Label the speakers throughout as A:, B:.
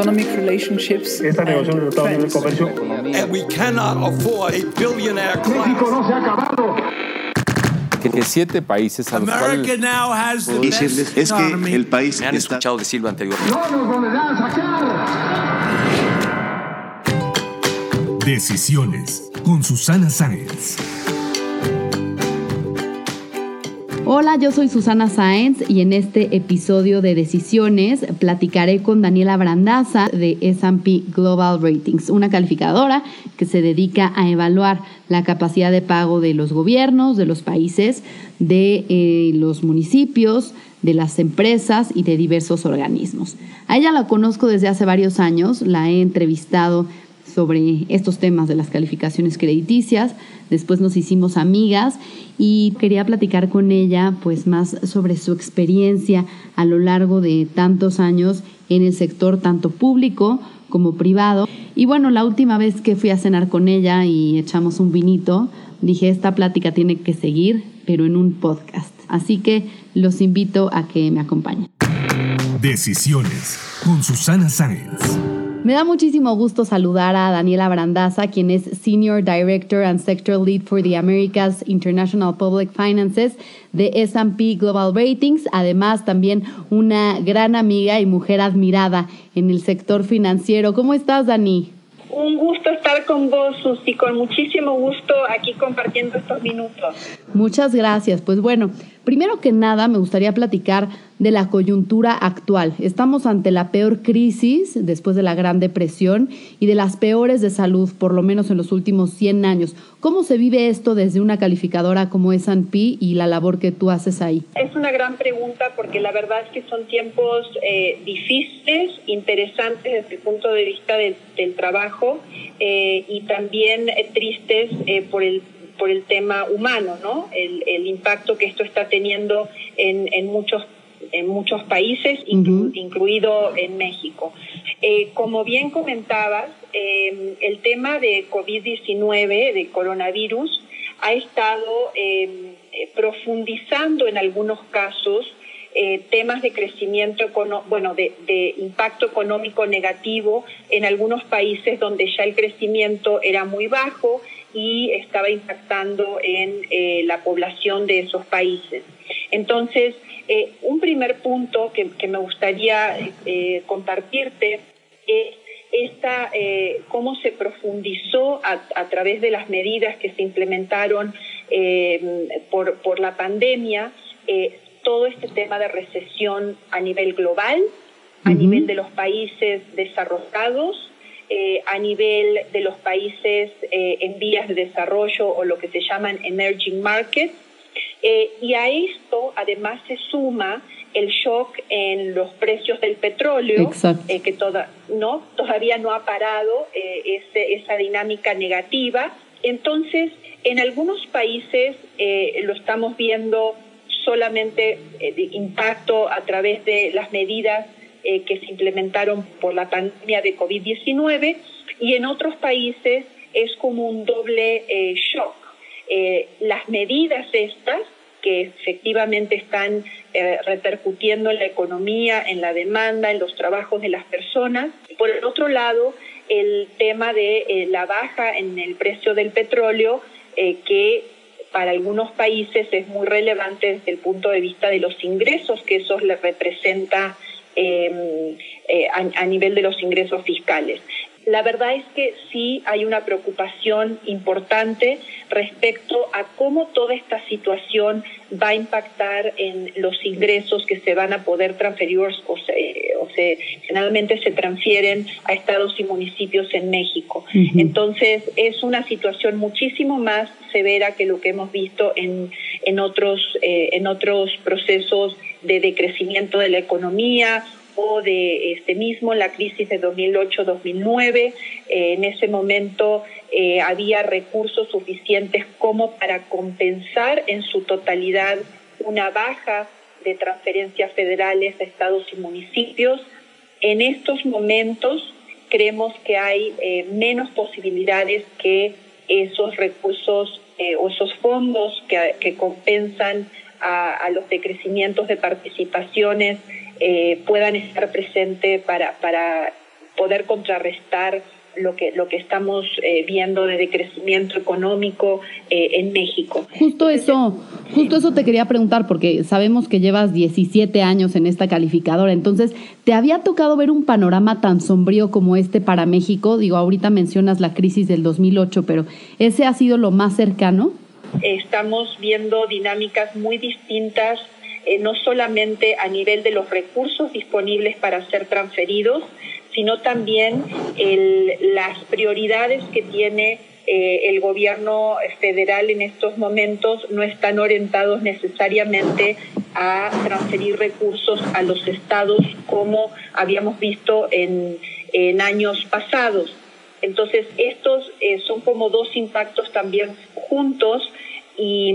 A: economic relationships
B: Esta negociación de Comercio.
C: And we cannot afford a billionaire
B: México
C: class.
B: no se ha acabado.
D: que, siete países a los
C: America
D: cuales
C: now has the
E: decirles
C: best
E: es que el país
F: Me han
E: está
F: escuchado decirlo anteriormente.
B: No nos volverán a saquear.
G: Decisiones con Susana Sáenz.
H: Hola, yo soy Susana Sáenz y en este episodio de Decisiones platicaré con Daniela Brandaza de S&P Global Ratings, una calificadora que se dedica a evaluar la capacidad de pago de los gobiernos, de los países, de eh, los municipios, de las empresas y de diversos organismos. A ella la conozco desde hace varios años, la he entrevistado sobre estos temas de las calificaciones crediticias. Después nos hicimos amigas y quería platicar con ella pues más sobre su experiencia a lo largo de tantos años en el sector tanto público como privado. Y bueno, la última vez que fui a cenar con ella y echamos un vinito, dije, esta plática tiene que seguir, pero en un podcast. Así que los invito a que me acompañen.
G: Decisiones con Susana Sáenz.
H: Me da muchísimo gusto saludar a Daniela Brandaza, quien es Senior Director and Sector Lead for the Americas International Public Finances de S&P Global Ratings, además también una gran amiga y mujer admirada en el sector financiero. ¿Cómo estás, Dani?
I: Un gusto estar con vos, Susi, con muchísimo gusto aquí compartiendo estos minutos.
H: Muchas gracias. Pues bueno, primero que nada me gustaría platicar de la coyuntura actual. Estamos ante la peor crisis después de la Gran Depresión y de las peores de salud, por lo menos en los últimos 100 años. ¿Cómo se vive esto desde una calificadora como S&P y la labor que tú haces ahí?
I: Es una gran pregunta porque la verdad es que son tiempos eh, difíciles, interesantes desde el punto de vista del, trabajo eh, y también eh, tristes eh, por el por el tema humano, ¿no? El, el impacto que esto está teniendo en, en muchos en muchos países, inclu incluido en México. Eh, como bien comentabas, eh, el tema de COVID-19, de coronavirus, ha estado eh, profundizando en algunos casos eh, temas de crecimiento, bueno, de, de, impacto económico negativo en algunos países donde ya el crecimiento era muy bajo y estaba impactando en eh, la población de esos países. Entonces, eh, un primer punto que, que me gustaría eh, compartirte es esta, cómo se profundizó a, a, través de las medidas que se implementaron por, por, la pandemia todo este tema de recesión a nivel global, a uh -huh. nivel de los países desarrollados, eh, a nivel de los países eh, en vías de desarrollo o lo que se llaman emerging markets. Eh, y a esto además se suma el shock en los precios del petróleo, que toda, no, todavía no ha parado ese, esa dinámica negativa. Entonces, en algunos países eh, lo estamos viendo solamente de impacto a través de las medidas eh, que se implementaron por la pandemia de COVID-19 y en otros países es como un doble eh, shock. Eh, las medidas estas que efectivamente están repercutiendo en la economía, en la demanda, en los trabajos de las personas. Por el otro lado, el tema de la baja en el precio del petróleo que para algunos países es muy relevante desde el punto de vista de los ingresos que eso les representa eh, eh, a, a, nivel de los ingresos fiscales. La verdad es que sí hay una preocupación importante respecto a cómo toda esta situación va a impactar en los ingresos que se van a poder transferir o se, o se generalmente se transfieren a estados y municipios en México. Uh -huh. Entonces es una situación muchísimo más severa que lo que hemos visto en, en, otros, eh, en otros procesos de decrecimiento de la economía o de este mismo la crisis de 2008-2009. Eh, en ese momento eh, había recursos suficientes como para compensar en su totalidad una baja de transferencias federales a estados y municipios. En estos momentos creemos que hay eh, menos posibilidades que esos recursos o esos fondos que, que compensan a, a, los decrecimientos de participaciones eh, puedan estar presentes para, para poder contrarrestar lo que, lo que estamos eh, viendo de decrecimiento económico eh, en México.
H: Justo eso, justo eso te quería preguntar, porque sabemos que llevas 17 años en esta calificadora, entonces, ¿te había tocado ver un panorama tan sombrío como este para México? Digo, ahorita mencionas la crisis del 2008, pero ¿ese ha sido lo más cercano?
I: Estamos viendo dinámicas muy distintas, eh, no solamente a nivel de los recursos disponibles para ser transferidos, sino también las prioridades que tiene eh, el gobierno federal en estos momentos no están orientados necesariamente a transferir recursos a los estados como habíamos visto en, en años pasados. Entonces, estos eh, son como dos impactos también juntos y,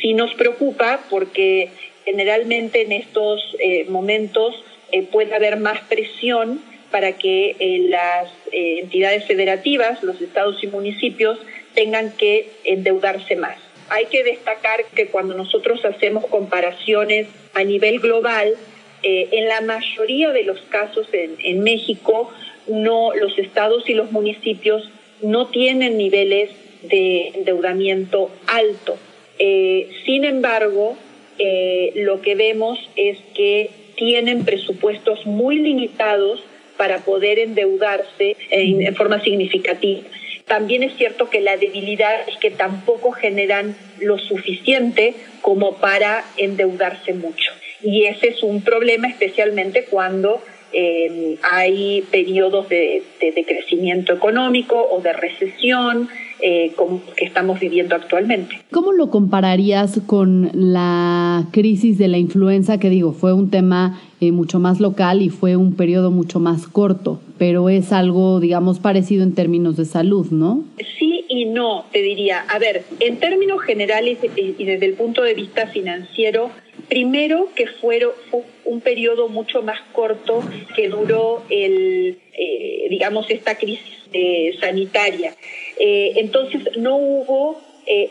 I: sí nos preocupa porque generalmente en estos eh, momentos eh, puede haber más presión para que eh, las eh, entidades federativas, los estados y municipios, tengan que endeudarse más. Hay que destacar que cuando nosotros hacemos comparaciones a nivel global, eh, en la mayoría de los casos en, México, no, los estados y los municipios no tienen niveles de endeudamiento alto. Eh, sin embargo, eh, lo que vemos es que tienen presupuestos muy limitados para poder endeudarse en, en, forma significativa. También es cierto que la debilidad es que tampoco generan lo suficiente como para endeudarse mucho. Y ese es un problema especialmente cuando eh, hay periodos de, de, de, crecimiento económico o de recesión eh, como que estamos viviendo actualmente.
H: ¿Cómo lo compararías con la crisis de la influenza? Que digo, fue un tema eh, mucho más local y fue un periodo mucho más corto, pero es algo, digamos, parecido en términos de salud, ¿no?
I: Sí y no, te diría. A ver, en términos generales y desde el punto de vista financiero, primero que fueron, fue un periodo mucho más corto que duró el, eh, digamos, esta crisis eh, sanitaria. Eh, entonces no hubo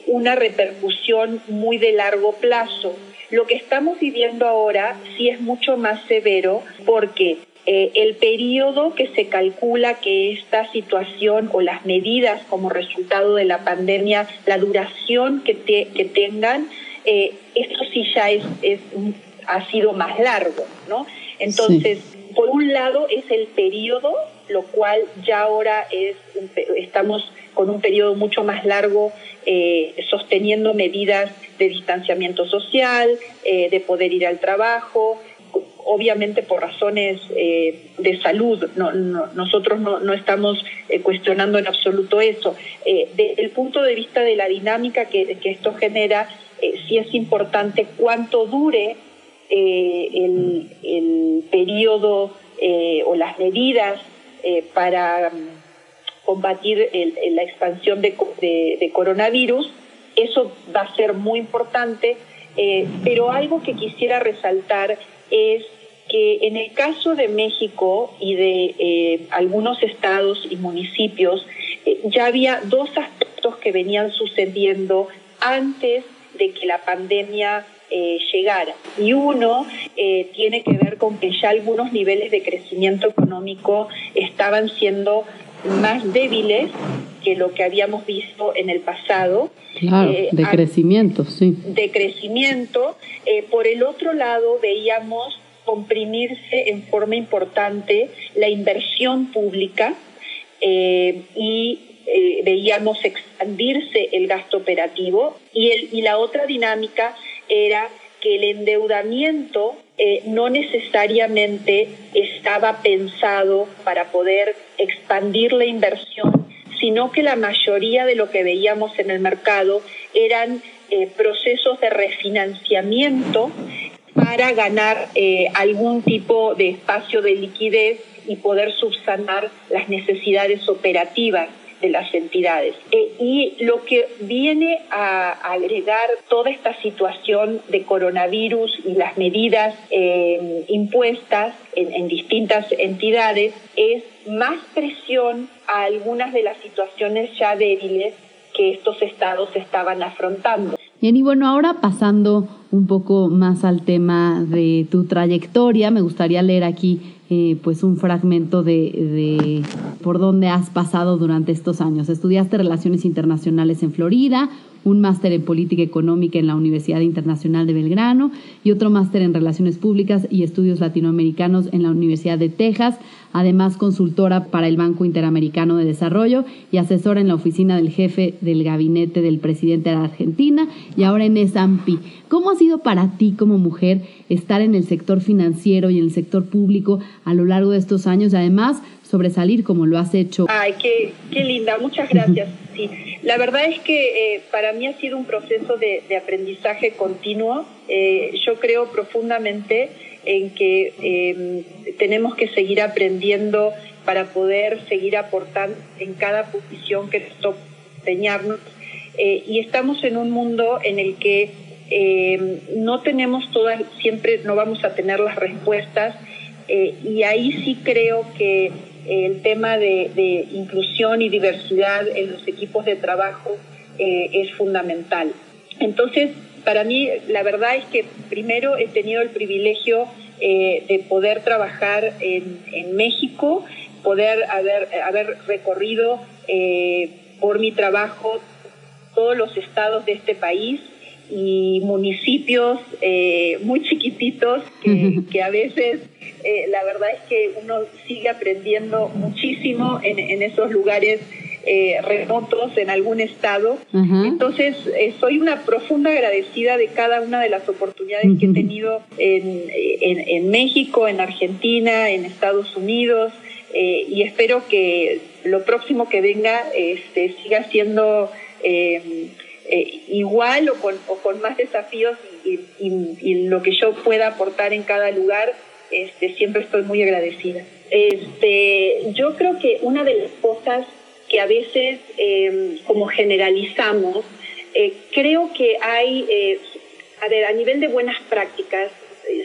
I: una repercusión muy de largo plazo. Lo que estamos viviendo ahora sí es mucho más severo porque el periodo que se calcula que esta situación o las medidas como resultado de la pandemia, la duración que, te, que tengan, eh, esto sí ya es, es, ha sido más largo, ¿no? Entonces, sí. por un lado es el periodo, lo cual ya ahora es, estamos con un periodo mucho más largo eh, sosteniendo medidas de distanciamiento social, eh, de poder ir al trabajo, obviamente por razones eh, de salud, no, no, nosotros no, no estamos eh, cuestionando en absoluto eso. Eh, desde el punto de vista de la dinámica que, que esto genera, sí es importante cuánto dure el, el, periodo o las medidas para combatir el, la expansión de, de, de, coronavirus. Eso va a ser muy importante, pero algo que quisiera resaltar es que en el caso de México y de eh, algunos estados y municipios, eh, ya había dos aspectos que venían sucediendo antes de que la pandemia eh, llegara. Y uno eh, tiene que ver con que ya algunos niveles de crecimiento económico estaban siendo más débiles que lo que habíamos visto en el pasado.
H: Claro, eh, de crecimiento, sí.
I: De crecimiento. Por el otro lado, veíamos comprimirse en forma importante la inversión pública y eh, veíamos expandirse el gasto operativo y, el, y la otra dinámica era que el endeudamiento eh, no necesariamente estaba pensado para poder expandir la inversión, sino que la mayoría de lo que veíamos en el mercado eran eh, procesos de refinanciamiento para ganar algún tipo de espacio de liquidez y poder subsanar las necesidades operativas de las entidades. Eh, y lo que viene a agregar toda esta situación de coronavirus y las medidas eh, impuestas en, en distintas entidades es más presión a algunas de las situaciones ya débiles que estos estados estaban afrontando.
H: Bien, y bueno, ahora pasando un poco más al tema de tu trayectoria, me gustaría leer aquí eh, pues un fragmento de, de por dónde has pasado durante estos años. Estudiaste Relaciones Internacionales en Florida, un máster en Política Económica en la Universidad Internacional de Belgrano y otro máster en Relaciones Públicas y Estudios Latinoamericanos en la Universidad de Texas, además consultora para el Banco Interamericano de Desarrollo y asesora en la oficina del jefe del gabinete del presidente de Argentina y ahora en S&P. ¿Cómo ha sido para ti como mujer estar en el sector financiero y en el sector público a lo largo de estos años además sobresalir como lo has hecho?
I: Ay, qué, qué linda, muchas gracias. Sí, la verdad es que eh, para mí ha sido un proceso de, de aprendizaje continuo. Eh, yo creo profundamente en que eh, tenemos que seguir aprendiendo para poder seguir aportando en cada posición que nos toca empeñarnos. y estamos en un mundo en el que no tenemos todas, siempre no vamos a tener las respuestas. y ahí sí creo que el tema de, inclusión y diversidad en los equipos de trabajo eh, es fundamental. Entonces, para mí, la verdad es que primero he tenido el privilegio eh, de poder trabajar en, México, poder haber, recorrido eh, por mi trabajo todos los estados de este país y municipios muy chiquititos que, que a veces eh, la verdad es que uno sigue aprendiendo muchísimo en, esos lugares eh, remotos en algún estado. Entonces, eh, soy una profunda agradecida de cada una de las oportunidades que he tenido en, en, México, en Argentina, en Estados Unidos, y espero que lo próximo que venga este, siga siendo igual o con, más desafíos y, lo que yo pueda aportar en cada lugar este, siempre estoy muy agradecida. Este, yo creo que una de las cosas que a veces em, como generalizamos, eh, creo que hay, eh, a ver, a nivel de buenas prácticas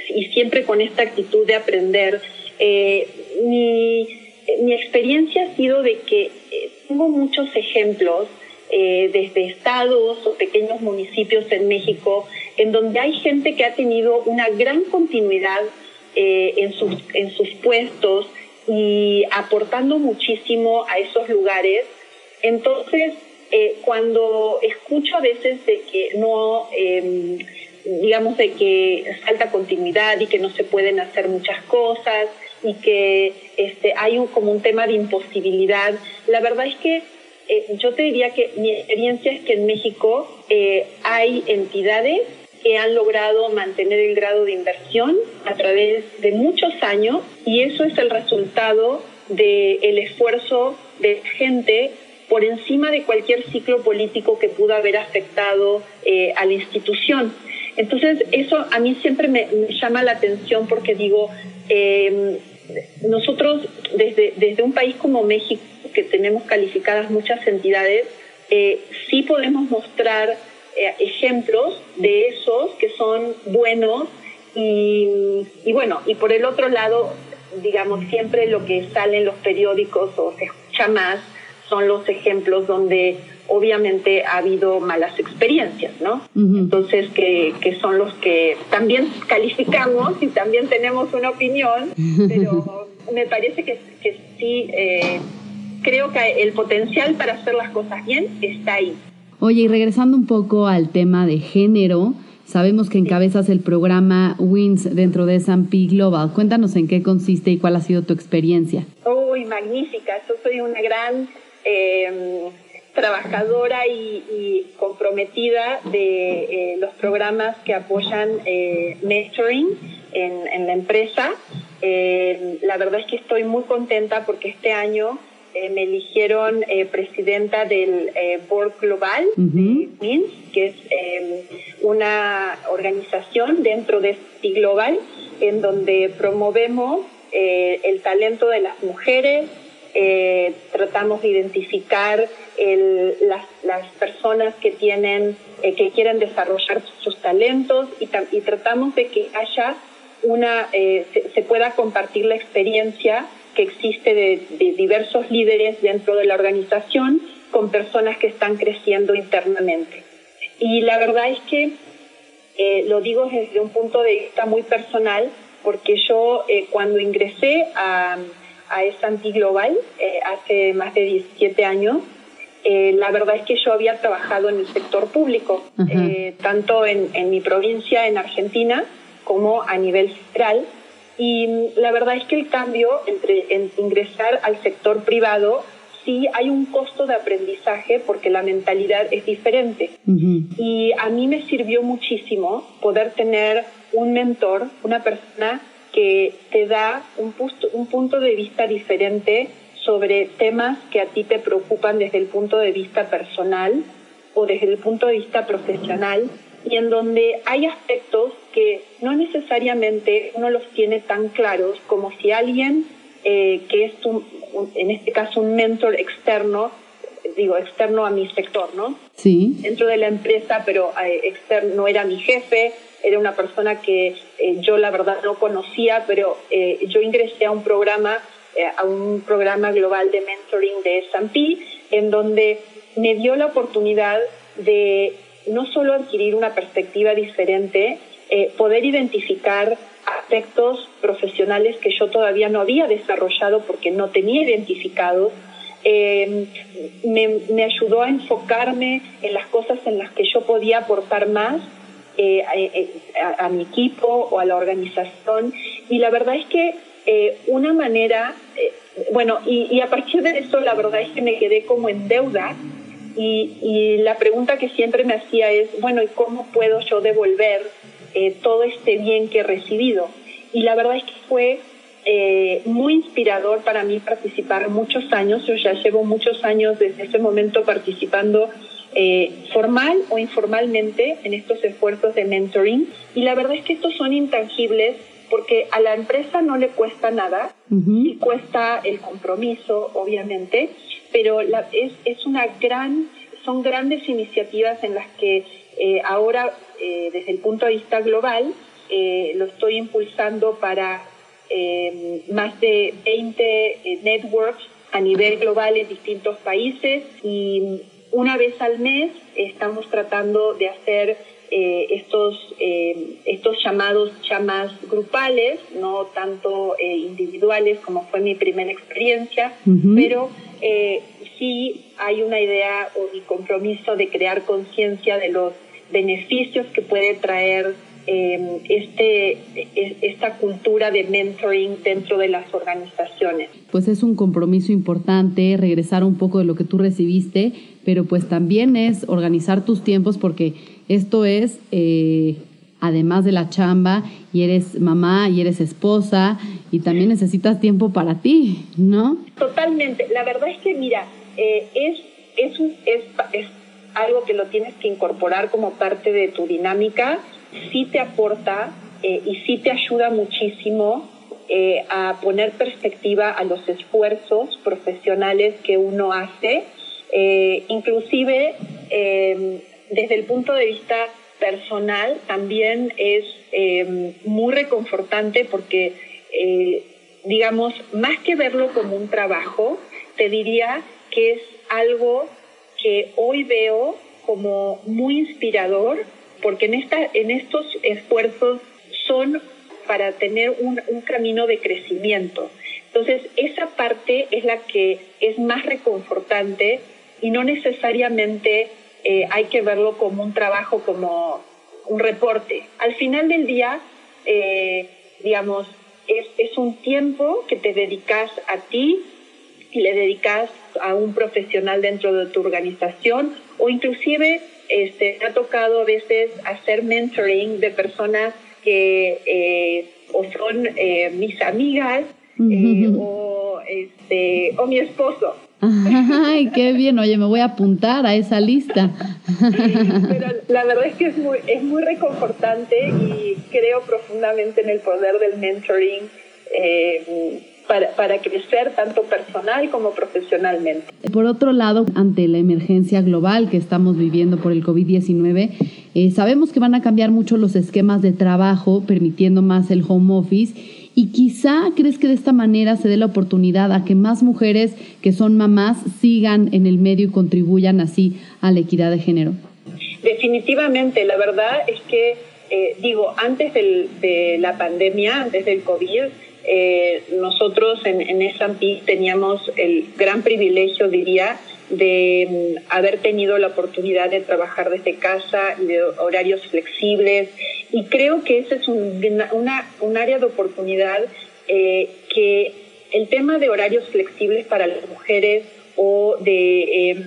I: y siempre con esta actitud de aprender, eh, mi, mi, experiencia ha sido de que tengo muchos ejemplos desde estados o pequeños municipios en México en donde hay gente que ha tenido una gran continuidad eh, en, sus, en sus puestos y aportando muchísimo a esos lugares. Entonces, eh, cuando escucho a veces de que no, em, digamos, de que falta continuidad y que no se pueden hacer muchas cosas y que este, hay un, como un tema de imposibilidad, la verdad es que eh, yo te diría que mi experiencia es que en México hay entidades que han logrado mantener el grado de inversión a través de muchos años y eso es el resultado del esfuerzo de gente por encima de cualquier ciclo político que pudo haber afectado eh, a la institución. Entonces, eso a mí siempre me, llama la atención porque digo, eh, nosotros desde, desde un país como México, que tenemos calificadas muchas entidades, eh, sí podemos mostrar eh, ejemplos de esos que son buenos y, y, bueno, y por el otro lado, digamos, siempre lo que sale en los periódicos o se escucha más son los ejemplos donde obviamente ha habido malas experiencias, ¿no? Entonces, que, que, son los que también calificamos y también tenemos una opinión, pero me parece que, que sí, eh, creo que el potencial para hacer las cosas bien está ahí.
H: Oye, y regresando un poco al tema de género, sabemos que encabezas el programa WINS dentro de S&P Global. Cuéntanos en qué consiste y cuál ha sido tu experiencia.
I: Uy, magnífica. Yo soy una gran em, trabajadora y, comprometida de eh, los programas que apoyan eh, mentoring en, en, la empresa. Em, la verdad es que estoy muy contenta porque este año eh, me eligieron eh, presidenta del eh, Board Global de WINS, que es una organización dentro de CIT Global en donde promovemos el talento de las mujeres, tratamos de identificar las, las, personas que tienen que quieren desarrollar sus talentos y, y tratamos de que haya una se, se pueda compartir la experiencia que existe de, diversos líderes dentro de la organización con personas que están creciendo internamente. Y la verdad es que eh, lo digo desde un punto de vista muy personal, porque yo eh, cuando ingresé a, a S&P Global eh, hace más de 17 años, eh, la verdad es que yo había trabajado en el sector público, eh, tanto en, en, mi provincia, en Argentina, como a nivel federal. Y la verdad es que el cambio entre en ingresar al sector privado, sí hay un costo de aprendizaje porque la mentalidad es diferente. Uh -huh. Y a mí me sirvió muchísimo poder tener un mentor, una persona que te da un, un punto de vista diferente sobre temas que a ti te preocupan desde el punto de vista personal o desde el punto de vista profesional y en donde hay aspectos que no necesariamente uno los tiene tan claros como si alguien eh, que es un, un, en este caso un mentor externo digo externo a mi sector no
H: sí.
I: Dentro de la empresa pero eh, externo no era mi jefe era una persona que eh, yo la verdad no conocía pero eh, yo ingresé a un programa a un programa global de mentoring de S&P, en donde me dio la oportunidad de no solo adquirir una perspectiva diferente, eh, poder identificar aspectos profesionales que yo todavía no había desarrollado porque no tenía identificados. Eh, me, ayudó a enfocarme en las cosas en las que yo podía aportar más eh, a, a, mi equipo o a la organización. Y la verdad es que eh, una manera, eh, bueno, y, y, a partir de eso la verdad es que me quedé como en deuda y, y la pregunta que siempre me hacía es, bueno, ¿y cómo puedo yo devolver eh, todo este bien que he recibido? Y la verdad es que fue muy inspirador para mí participar muchos años, yo ya llevo muchos años desde ese momento participando formal o informalmente en estos esfuerzos de mentoring y la verdad es que estos son intangibles porque a la empresa no le cuesta nada, uh -huh. sí cuesta el compromiso, obviamente, pero la, es, es una gran, son grandes iniciativas en las que eh, ahora, eh, desde el punto de vista global, eh, lo estoy impulsando para más de 20 networks a nivel global en distintos países y una vez al mes estamos tratando de hacer eh, estos, eh, estos llamados chamas grupales, no tanto eh, individuales como fue mi primera experiencia, uh -huh. pero sí hay una idea o mi compromiso de crear conciencia de los beneficios que puede traer este, esta cultura de mentoring dentro de las organizaciones.
H: Pues es un compromiso importante regresar un poco de lo que tú recibiste, pero pues también es organizar tus tiempos porque esto es, eh, además de la chamba, y eres mamá y eres esposa, y también necesitas tiempo para ti, ¿no?
I: Totalmente. La verdad es que, mira, eh, es, es, es, es algo que lo tienes que incorporar como parte de tu dinámica, sí te aporta eh, y sí te ayuda muchísimo eh, a poner perspectiva a los esfuerzos profesionales que uno hace, eh, inclusive desde el punto de vista personal también es eh, muy reconfortante porque, eh, digamos, más que verlo como un trabajo, te diría que es algo que hoy veo como muy inspirador porque en, esta, en estos esfuerzos son para tener un, un camino de crecimiento. Entonces, esa parte es la que es más reconfortante y no necesariamente eh, hay que verlo como un trabajo, como un reporte. Al final del día, eh, digamos, es, es, un tiempo que te dedicas a ti y le dedicas a un profesional dentro de tu organización o inclusive este, me ha tocado a veces hacer mentoring de personas que eh, o son eh, mis amigas eh, o, este, o mi esposo.
H: Ay, qué bien. Oye, me voy a apuntar a esa lista.
I: Pero la verdad es que es muy, es muy reconfortante y creo profundamente en el poder del mentoring eh, para, para crecer tanto personal como profesionalmente.
H: Por otro lado, ante la emergencia global que estamos viviendo por el COVID-19, eh, sabemos que van a cambiar mucho los esquemas de trabajo, permitiendo más el home office y quizá crees que de esta manera se dé la oportunidad a que más mujeres que son mamás sigan en el medio y contribuyan así a la equidad de género.
I: Definitivamente, la verdad es que eh, digo, antes de la pandemia, antes del COVID, eh, nosotros en, en S&P teníamos el gran privilegio, diría, de mm, haber tenido la oportunidad de trabajar desde casa de horarios flexibles. Y creo que ese es un, una, un área de oportunidad eh, que el tema de horarios flexibles para las mujeres o de em,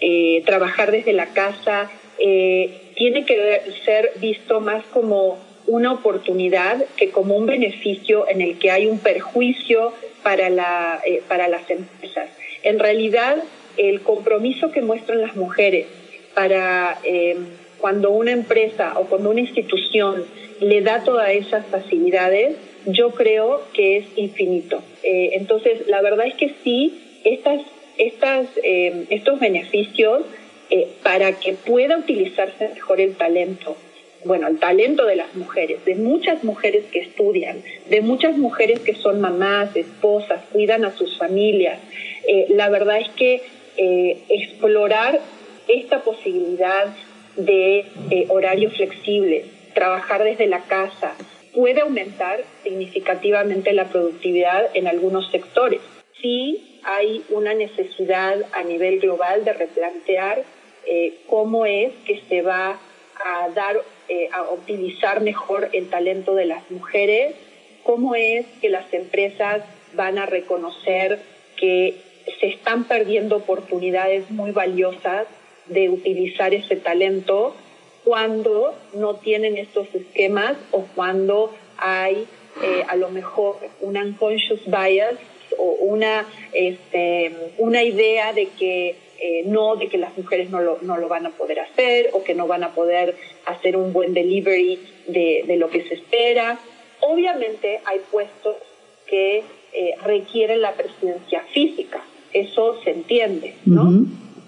I: eh, trabajar desde la casa eh, tiene que ser visto más como una oportunidad que como un beneficio en el que hay un perjuicio para, la, para las empresas. En realidad, el compromiso que muestran las mujeres para em, cuando una empresa o cuando una institución le da todas esas facilidades, yo creo que es infinito. Eh, entonces, la verdad es que sí, estas, em, estos beneficios eh, para que pueda utilizarse mejor el talento, bueno, el talento de las mujeres, de muchas mujeres que estudian, de muchas mujeres que son mamás, esposas, cuidan a sus familias. Eh, la verdad es que eh, explorar esta posibilidad de eh, horarios flexibles, trabajar desde la casa, puede aumentar significativamente la productividad en algunos sectores. Sí hay una necesidad a nivel global de replantear eh, cómo es que se va a dar, a utilizar mejor el talento de las mujeres, cómo es que las empresas van a reconocer que se están perdiendo oportunidades muy valiosas de utilizar ese talento cuando no tienen estos esquemas o cuando hay eh, a lo mejor un unconscious bias o una, este, una idea de que eh, no, de que las mujeres no lo, no lo van a poder hacer o que no van a poder hacer un buen delivery de, de lo que se espera. Obviamente hay puestos que eh, requieren la presencia física eso se entiende, ¿no?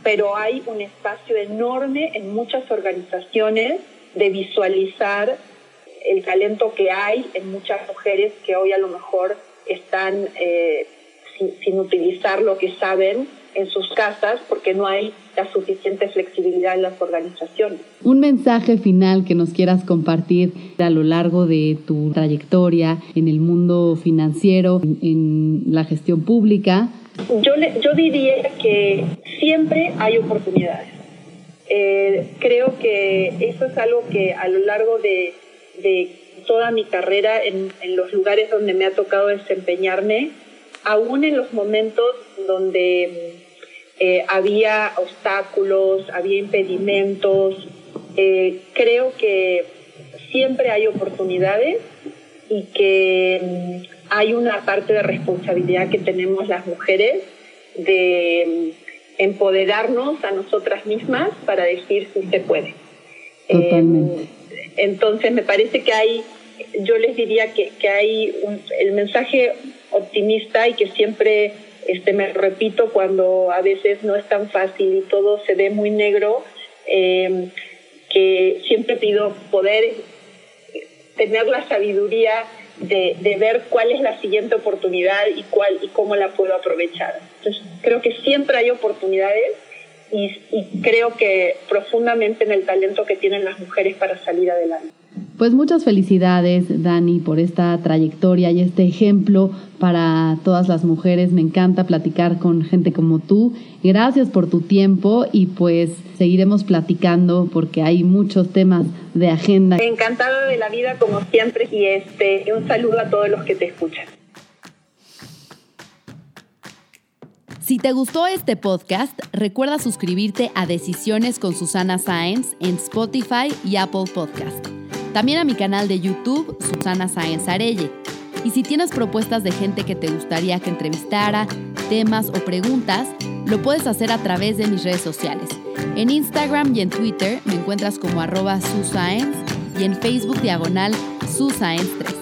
I: Pero hay un espacio enorme en muchas organizaciones de visualizar el talento que hay en muchas mujeres que hoy a lo mejor están eh, sin, utilizar lo que saben en sus casas porque no hay la suficiente flexibilidad en las organizaciones.
H: Un mensaje final que nos quieras compartir a lo largo de tu trayectoria en el mundo financiero, en la gestión pública,
I: yo, yo diría que siempre hay oportunidades. Eh, creo que eso es algo que a lo largo de, toda mi carrera, en, los lugares donde me ha tocado desempeñarme, aún en los momentos donde eh, había obstáculos, había impedimentos, eh, creo que siempre hay oportunidades y que mm, hay una parte de responsabilidad que tenemos las mujeres de mm, empoderarnos a nosotras mismas para decir si se puede.
H: Totalmente.
I: entonces me parece que hay, yo les diría que, que hay el mensaje optimista y que siempre este, me repito cuando a veces no es tan fácil y todo se ve muy negro, eh, que siempre pido poder tener la sabiduría de, de, ver cuál es la siguiente oportunidad y, cuál, y cómo la puedo aprovechar. Entonces, creo que siempre hay oportunidades y, y creo que profundamente en el talento que tienen las mujeres para salir adelante.
H: Pues muchas felicidades, Dani, por esta trayectoria y este ejemplo para todas las mujeres. Me encanta platicar con gente como tú. Gracias por tu tiempo y pues seguiremos platicando porque hay muchos temas de agenda.
I: Encantada de la vida como siempre y este un saludo a todos los que te escuchan.
H: Si te gustó este podcast, recuerda suscribirte a Decisiones con Susana Sáenz en Spotify y Apple Podcast. También a mi canal de YouTube, Susana Sáenz Arelle. Y si tienes propuestas de gente que te gustaría que entrevistara, temas o preguntas, lo puedes hacer a través de mis redes sociales. En Instagram y en Twitter me encuentras como arroba Susaenz y en Facebook diagonal Susaenz3.